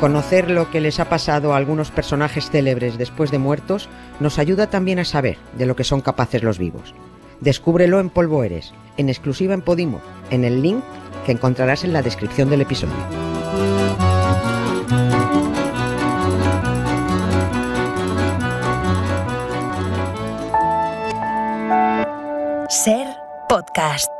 Conocer lo que les ha pasado a algunos personajes célebres después de muertos nos ayuda también a saber de lo que son capaces los vivos. Descúbrelo en Polvo Eres, en exclusiva en Podimo, en el link que encontrarás en la descripción del episodio. Ser podcast.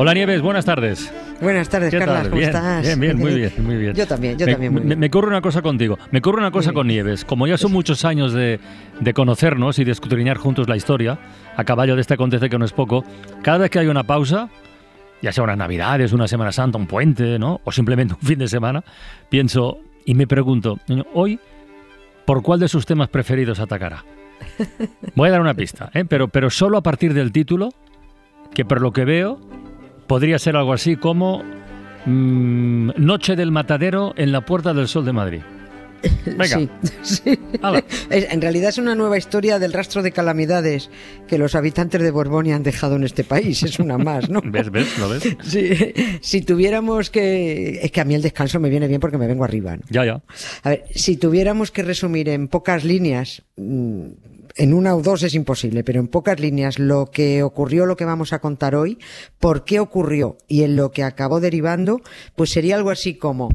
Hola Nieves, buenas tardes. Buenas tardes, ¿Qué Carlas, tal? ¿cómo Bien, estás? bien, bien, muy bien, muy bien. Yo también, yo me, también muy me- bien. me una cosa contigo, me ocurre una cosa con Nieves. Como ya son muchos años de, de conocernos y de escudriñar juntos la historia, a caballo de este acontece que no es poco, cada vez que hay una pausa, ya sea unas navidades, una Semana Santa, un puente, ¿no? O simplemente un fin de semana, pienso y me pregunto, "Niño, hoy, ¿por cuál de sus temas preferidos atacará? Voy a dar una pista, ¿eh? pero, pero solo a partir del título, que por lo que veo podría ser algo así como mm, Noche del Matadero en la Puerta del Sol de Madrid. Venga, Sí, en realidad es una nueva historia del rastro de calamidades que los habitantes de Borbonia han dejado en este país. Es una más, ¿no? ¿ves, ves, lo ves? Sí, si tuviéramos que... Es que a mí el descanso me viene bien porque me vengo arriba. ¿no? Ya, ya. A ver, si tuviéramos que resumir en pocas líneas, mm, en una o dos es imposible, pero en pocas líneas lo que ocurrió, lo que vamos a contar hoy, por qué ocurrió y en lo que acabó derivando, pues sería algo así como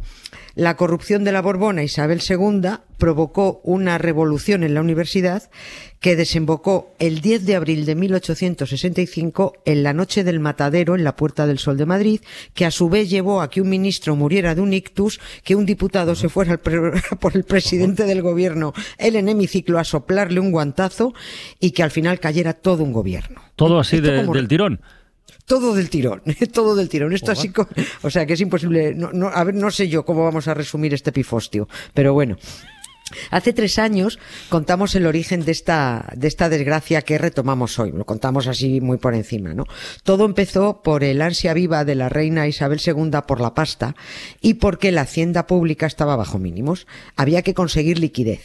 la corrupción de la Borbona Isabel II provocó una revolución en la universidad que desembocó el 10 de abril de 1865 en la noche del matadero en la Puerta del Sol de Madrid, que a su vez llevó a que un ministro muriera de un ictus, que un diputado se fuera por el presidente del gobierno el en hemiciclo a soplarle un guantazo y que al final cayera todo un gobierno. Todo así Esto de- como- del tirón. Todo del tirón, todo del tirón. Esto así, o sea que es imposible. No, no, a ver, no sé yo cómo vamos a resumir este pifostio, pero bueno. Hace tres años contamos el origen de esta, de esta desgracia que retomamos hoy. Lo contamos así muy por encima, ¿no? Todo empezó por el ansia viva de la reina Isabel II por la pasta y porque la hacienda pública estaba bajo mínimos. Había que conseguir liquidez.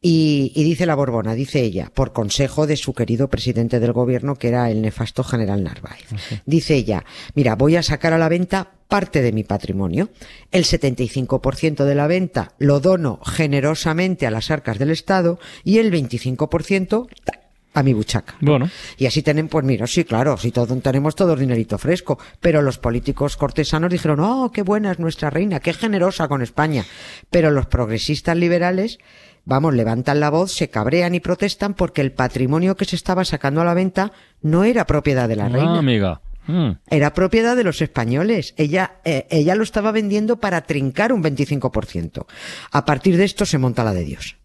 Y, y dice la Borbona, dice ella, por consejo de su querido presidente del gobierno, que era el nefasto general Narváez. Dice ella, mira, voy a sacar a la venta parte de mi patrimonio. El 75% de la venta lo dono generosamente a las arcas del Estado y el 25% ta, a mi buchaca. Bueno, Y así tienen, pues mira, sí, claro, sí todo, tenemos todo el dinerito fresco, pero los políticos cortesanos dijeron, oh, qué buena es nuestra reina, qué generosa con España. Pero los progresistas liberales, vamos, levantan la voz, se cabrean y protestan porque el patrimonio que se estaba sacando a la venta no era propiedad de la ah, reina. amiga. Mm. Era propiedad de los españoles. Ella, eh, ella lo estaba vendiendo para trincar un 25%. A partir de esto se monta la de Dios.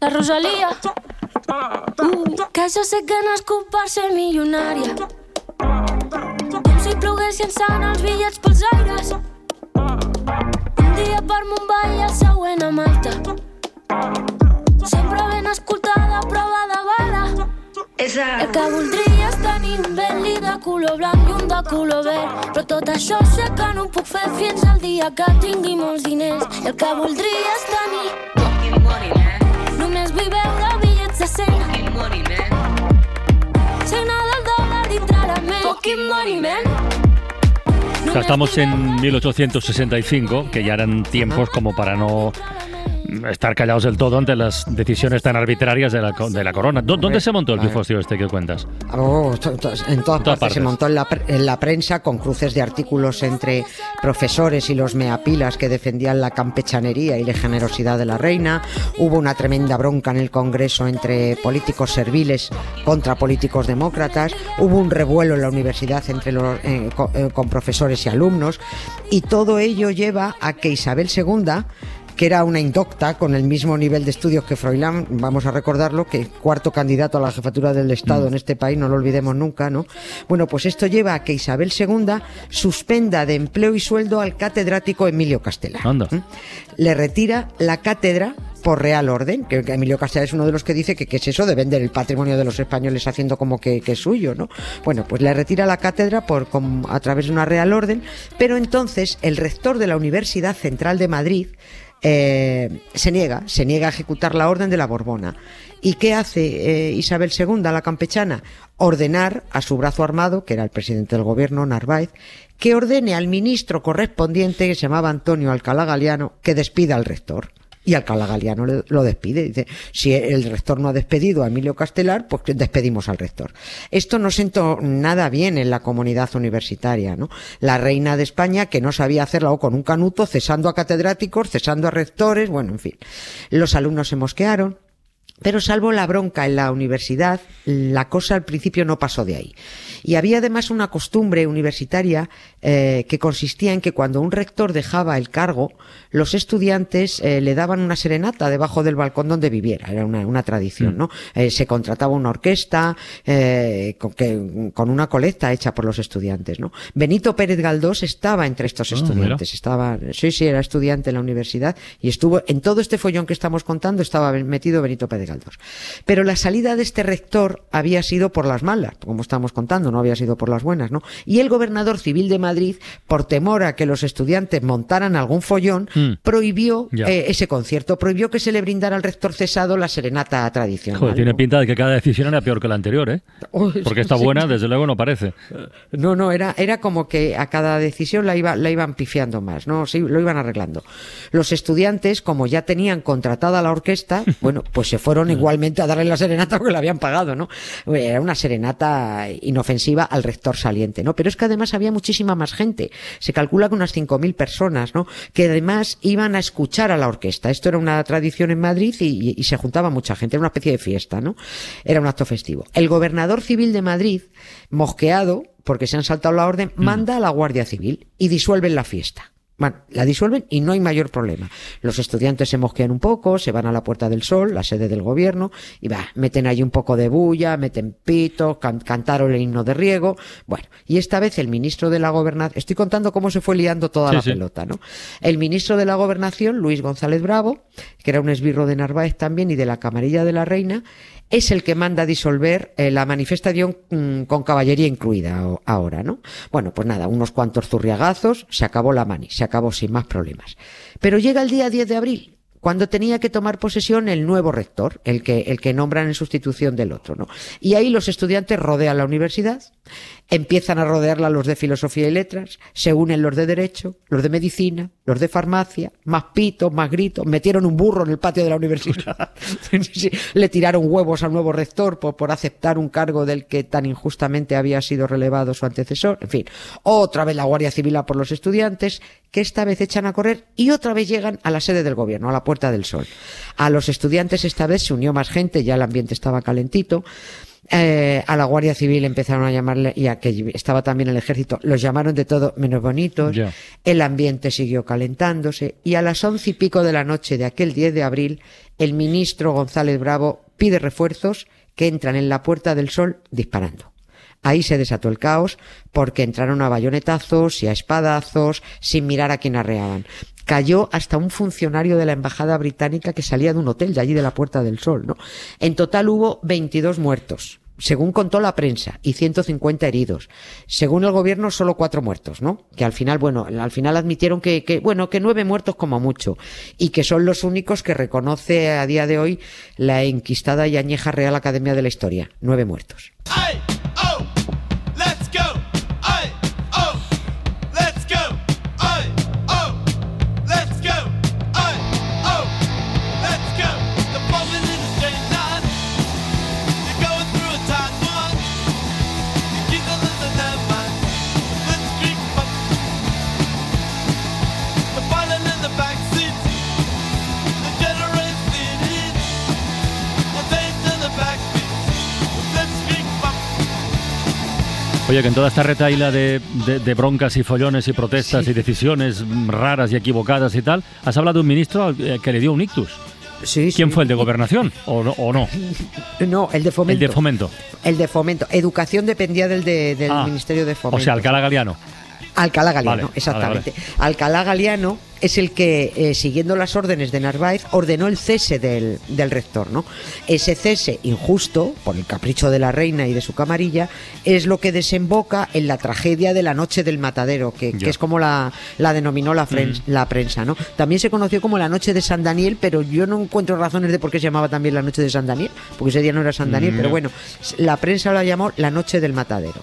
La Rosalía. Que jo sé que nascut per ser milionària. Com si plogués llançant els bitllets pels aires. Un dia per Mumbai i el següent a Malta. Sempre ben escoltada, prova de bala. El que voldria és tenir un Bentley de color blanc i un de color verd. Però tot això sé que no ho puc fer fins al dia que tingui molts diners. El que voldria és tenir Només vull veure bitllets de 100 Signa del dòlar dintre la ment Fucking money, man O sea, estamos en 1865, que ya eran tiempos como para no estar callados del todo ante las decisiones tan arbitrarias de la, de la corona. ¿Dó- ¿Dónde se montó el pifostio este que cuentas? Oh, to- to- en todas partes. partes. Se montó en la, en la prensa con cruces de artículos entre profesores y los meapilas que defendían la campechanería y la generosidad de la reina. Hubo una tremenda bronca en el Congreso entre políticos serviles contra políticos demócratas. Hubo un revuelo en la universidad entre los, eh, eh, con profesores y alumnos. Y todo ello lleva a que Isabel II que era una indocta con el mismo nivel de estudios que Froilán, vamos a recordarlo, que cuarto candidato a la jefatura del Estado mm. en este país, no lo olvidemos nunca, ¿no? Bueno, pues esto lleva a que Isabel II suspenda de empleo y sueldo al catedrático Emilio Castela. Le retira la cátedra por real orden, que Emilio Castela es uno de los que dice que, es eso de vender el patrimonio de los españoles haciendo como que, es suyo, ¿no? Bueno, pues le retira la cátedra por, a través de una real orden, pero entonces el rector de la Universidad Central de Madrid eh, se niega, se niega a ejecutar la orden de la Borbona. ¿Y qué hace eh, Isabel II, la campechana? Ordenar a su brazo armado, que era el presidente del gobierno, Narváez, que ordene al ministro correspondiente, que se llamaba Antonio Alcalá Galiano, que despida al rector. Y Alcalá Galiano lo despide. Dice, si el rector no ha despedido a Emilio Castelar, pues despedimos al rector. Esto no sentó nada bien en la comunidad universitaria, ¿no? La reina de España, que no sabía hacerlo con un canuto, cesando a catedráticos, cesando a rectores, bueno, en fin. Los alumnos se mosquearon, pero salvo la bronca en la universidad, la cosa al principio no pasó de ahí. Y había además una costumbre universitaria eh, que consistía en que cuando un rector dejaba el cargo, los estudiantes eh, le daban una serenata debajo del balcón donde viviera. Era una, tradición, mm. ¿no? Eh, se contrataba una orquesta con, que, con, una colecta hecha por los estudiantes, ¿no? Benito Pérez Galdós estaba entre estos ah, estudiantes. Estaba, sí, sí, era estudiante en la universidad y estuvo en todo este follón que estamos contando estaba metido Benito Pérez Galdós. Pero la salida de este rector había sido por las malas, como estamos contando, no había sido por las buenas, ¿no? Y el gobernador civil de Madrid, por temor a que los estudiantes montaran algún follón, mm. prohibió eh, ese concierto, prohibió que se le brindara al rector cesado la serenata tradicional. Joder, tiene pinta de que cada decisión era peor que la anterior, ¿eh? Porque esta buena, desde luego, no parece. No, no, era, era como que a cada decisión la, iba, la iban pifiando más, ¿no? Sí, lo iban arreglando. Los estudiantes, como ya tenían contratada la orquesta, bueno, pues se fueron igualmente a darle la serenata porque la habían pagado, ¿no? Era una serenata inofensiva al rector saliente, ¿no? Pero es que además había muchísima más gente. Se calcula que unas 5.000 personas, ¿no? Que además iban a escuchar a la orquesta. Esto era una tradición en Madrid y, se juntaba mucha gente. Era una especie de fiesta, ¿no? Era un acto festivo. El gobernador civil de Madrid, mosqueado, porque se han saltado la orden, mm. manda a la Guardia Civil y disuelven la fiesta. Bueno, la disuelven y no hay mayor problema. Los estudiantes se mosquean un poco, se van a la Puerta del Sol, la sede del gobierno, y va, meten ahí un poco de bulla, meten pito, cantaron el himno de riego. Bueno, y esta vez el ministro de la Gobernación, estoy contando cómo se fue liando toda la pelota, ¿no? El ministro de la Gobernación, Luis González Bravo, que era un esbirro de Narváez también y de la Camarilla de la Reina, es el que manda disolver eh, la manifestación mm, con caballería incluida ahora, ¿no? Bueno, pues nada, unos cuantos zurriagazos, se acabó la mani, se acabó sin más problemas. Pero llega el día 10 de abril cuando tenía que tomar posesión el nuevo rector, el que, el que nombran en sustitución del otro, ¿no? Y ahí los estudiantes rodean la universidad, empiezan a rodearla los de filosofía y letras, se unen los de derecho, los de medicina, los de farmacia, más pitos, más gritos, metieron un burro en el patio de la universidad, le tiraron huevos al nuevo rector por, por aceptar un cargo del que tan injustamente había sido relevado su antecesor, en fin, otra vez la Guardia Civil a por los estudiantes, que esta vez echan a correr y otra vez llegan a la sede del gobierno, a la Puerta del Sol. A los estudiantes esta vez se unió más gente, ya el ambiente estaba calentito. Eh, a la Guardia Civil empezaron a llamarle, y a que estaba también el ejército, los llamaron de todo menos bonitos. El ambiente siguió calentándose y a las once y pico de la noche de aquel 10 de abril, el ministro González Bravo pide refuerzos que entran en la Puerta del Sol disparando. Ahí se desató el caos porque entraron a bayonetazos y a espadazos sin mirar a quién arreaban cayó hasta un funcionario de la embajada británica que salía de un hotel de allí de la Puerta del Sol, ¿no? En total hubo 22 muertos. Según contó la prensa, y 150 heridos. Según el gobierno, solo cuatro muertos, ¿no? Que al final, bueno, al final admitieron que, que, bueno, que nueve muertos como mucho. Y que son los únicos que reconoce a día de hoy la enquistada y añeja Real Academia de la Historia. Nueve muertos. Oye, que en toda esta retaila de, de, broncas y follones y protestas y decisiones raras y equivocadas y tal, has hablado de un ministro eh, que le dio un ictus. Sí, ¿Quién fue el de gobernación o no, o no? No, el de fomento. El de fomento. El de fomento. Educación dependía del, del ah, Ministerio de Fomento. O sea, Alcalá Galiano. Alcalá Galiano, exactamente. Alcalá Galiano es el que, eh, siguiendo las órdenes de Narváez, ordenó el cese del, rector. ¿no? Ese cese injusto, por el capricho de la reina y de su camarilla, es lo que desemboca en la tragedia de la noche del matadero, que, es como la, denominó la, la prensa. ¿no? También se conoció como la noche de San Daniel, pero yo no encuentro razones de por qué se llamaba también la noche de San Daniel, porque ese día no era San Daniel, pero bueno, la prensa la llamó la noche del matadero.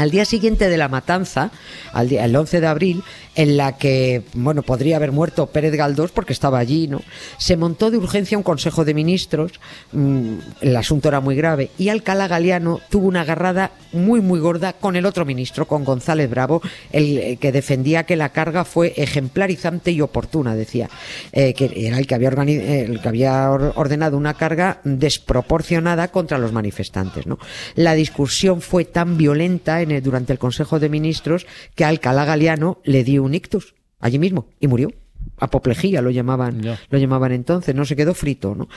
Al día siguiente de la matanza, al día, el 11 de abril, en la que, bueno, podría haber muerto Pérez Galdós porque estaba allí, ¿no? Se montó de urgencia un consejo de ministros, mm, el asunto era muy grave, y Alcalá Galiano tuvo una agarrada muy, muy gorda con el otro ministro, con González Bravo, el eh, que defendía que la carga fue ejemplarizante y oportuna, decía, eh, que era el que había, eh, ordenado una carga desproporcionada contra los manifestantes, ¿no? La discusión fue tan violenta en durante el Consejo de Ministros que Alcalá Galiano le dio un ictus allí mismo y murió apoplejía lo llamaban lo llamaban entonces no se quedó frito no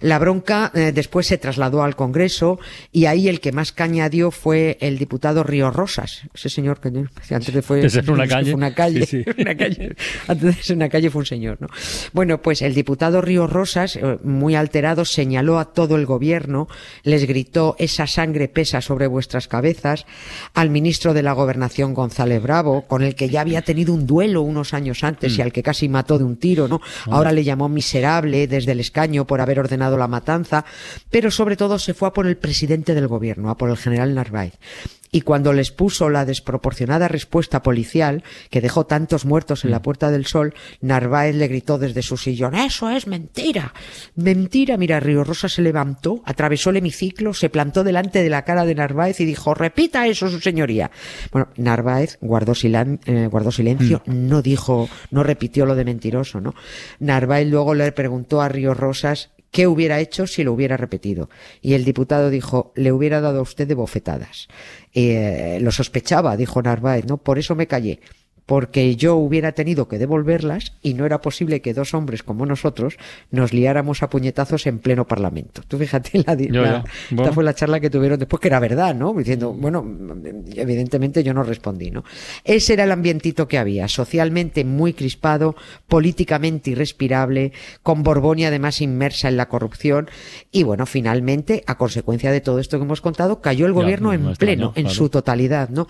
la bronca eh, después se trasladó al Congreso y ahí el que más caña dio fue el diputado Río Rosas ese señor que antes de fue, una calle, una calle, una calle antes de ser una calle fue un señor no bueno pues el diputado Río Rosas eh, muy alterado señaló a todo el gobierno les gritó esa sangre pesa sobre vuestras cabezas al ministro de la gobernación González Bravo con el que ya había tenido un duelo unos años antes y mm. al que casi y mató de un tiro, ¿no? Ahora le llamó miserable desde el escaño por haber ordenado la matanza, pero sobre todo se fue a por el presidente del gobierno, a por el general Narváez y cuando les puso la desproporcionada respuesta policial que dejó tantos muertos en la mm. Puerta del Sol, Narváez le gritó desde su sillón, eso es mentira. Mentira, mira, Río Rosa se levantó, atravesó el hemiciclo, se plantó delante de la cara de Narváez y dijo, repita eso, su señoría. Bueno, Narváez guardó, eh, guardó silencio, mm. no dijo, no repitió lo de mentiroso, ¿no? Narváez luego le preguntó a Río Rosas ¿Qué hubiera hecho si lo hubiera repetido? Y el diputado dijo, le hubiera dado a usted de bofetadas. Eh, lo sospechaba, dijo Narváez, ¿no? Por eso me callé porque yo hubiera tenido que devolverlas y no era posible que dos hombres como nosotros nos liáramos a puñetazos en pleno parlamento. Tú fíjate, la, esta fue la charla que tuvieron después, que era verdad, ¿no? Diciendo, bueno, evidentemente yo no respondí, ¿no? Ese era el ambientito que había, socialmente muy crispado, políticamente irrespirable, con Borbonia además inmersa en la corrupción y bueno, finalmente, a consecuencia de todo esto que hemos contado, cayó el gobierno en pleno, en su totalidad, ¿no?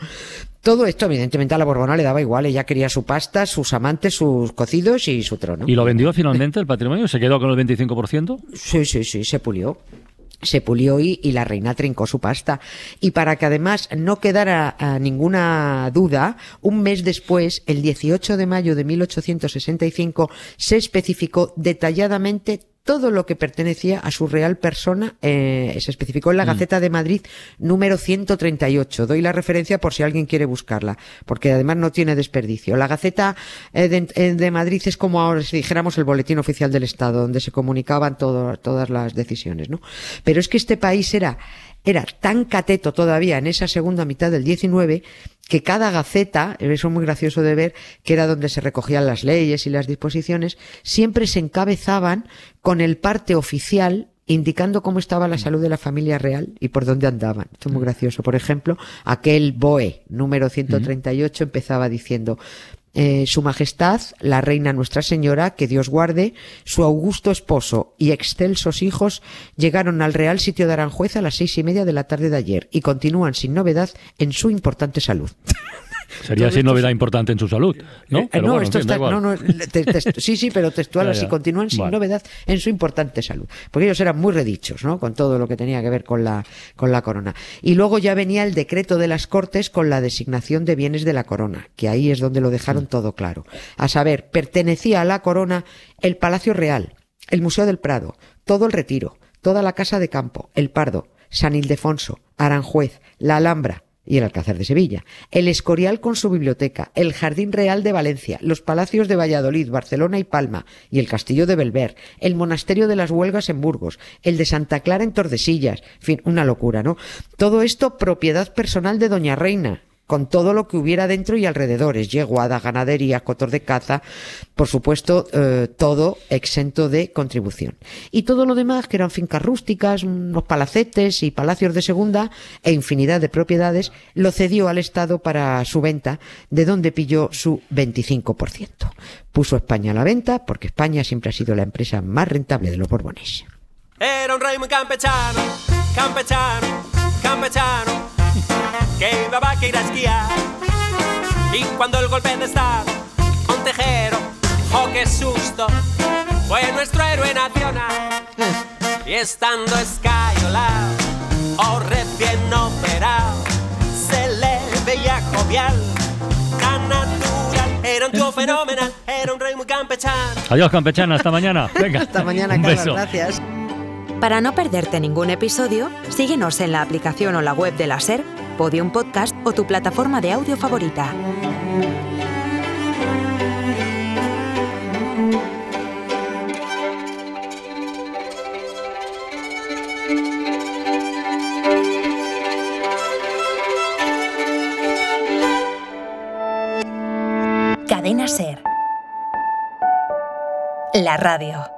Todo esto, evidentemente, a la Borbona le daba igual. Ella quería su pasta, sus amantes, sus cocidos y su trono. ¿Y lo vendió finalmente el patrimonio? ¿Se quedó con el 25%? Sí, sí, sí, se pulió se pulió y, y, la reina trincó su pasta. Y para que además no quedara ninguna duda, un mes después, el 18 de mayo de 1865, se especificó detalladamente todo lo que pertenecía a su real persona eh, se especificó en la mm. Gaceta de Madrid número 138. Doy la referencia por si alguien quiere buscarla, porque además no tiene desperdicio. La Gaceta eh, eh, de, Madrid es como ahora si dijéramos el Boletín Oficial del Estado, donde se comunicaban todas las decisiones, ¿no? Pero es que este país era era tan cateto todavía en esa segunda mitad del 19 que cada gaceta, eso es muy gracioso de ver, que era donde se recogían las leyes y las disposiciones, siempre se encabezaban con el parte oficial indicando cómo estaba la salud de la familia real y por dónde andaban. Esto es muy gracioso. Por ejemplo, aquel BOE número 138 empezaba diciendo eh, su Majestad, la Reina Nuestra Señora, que Dios guarde, su augusto esposo y excelsos hijos llegaron al Real Sitio de Aranjuez a las seis y media de la tarde de ayer y continúan sin novedad en su importante salud. Sería así novedad importante en su salud, ¿no? Eh, no, esto está, no, no, sí, sí, pero textual así continúan sin novedad en su importante salud, porque ellos eran muy redichos, ¿no? Con todo lo que tenía que ver con la con la corona. Y luego ya venía el decreto de las Cortes con la designación de bienes de la corona, que ahí es donde lo dejaron todo claro. A saber, pertenecía a la corona el Palacio Real, el Museo del Prado, todo el Retiro, toda la Casa de Campo, el Pardo, San Ildefonso, Aranjuez, la Alhambra, y el Alcázar de Sevilla, el Escorial con su biblioteca, el Jardín Real de Valencia, los palacios de Valladolid, Barcelona y Palma, y el Castillo de Belver, el Monasterio de las Huelgas en Burgos, el de Santa Clara en Tordesillas, en fin, una locura, ¿no? Todo esto propiedad personal de Doña Reina, con todo lo que hubiera dentro y alrededores, yeguada, ganadería, cotor de caza, por supuesto, eh, todo exento de contribución. Y todo lo demás, que eran fincas rústicas, unos palacetes y palacios de segunda e infinidad de propiedades, lo cedió al Estado para su venta, de donde pilló su 25%. Puso España a la venta, porque España siempre ha sido la empresa más rentable de los Borbones. Era un rey campechano, campechano, campechano que iba a ir a esquiar. Y cuando el golpe de estado, un tejero, oh qué susto, fue nuestro héroe nacional. Y estando escayolado, o recién operado, se le veía jovial, tan natural. Era un tío fenomenal, era un rey muy campechano. Adiós, campechana, hasta mañana. Venga. Hasta mañana, Un Carlos, beso. gracias. Para no perderte ningún episodio, síguenos en la aplicación o la web de la SER, Podium Podcast o tu plataforma de audio favorita. Cadena SER. La radio.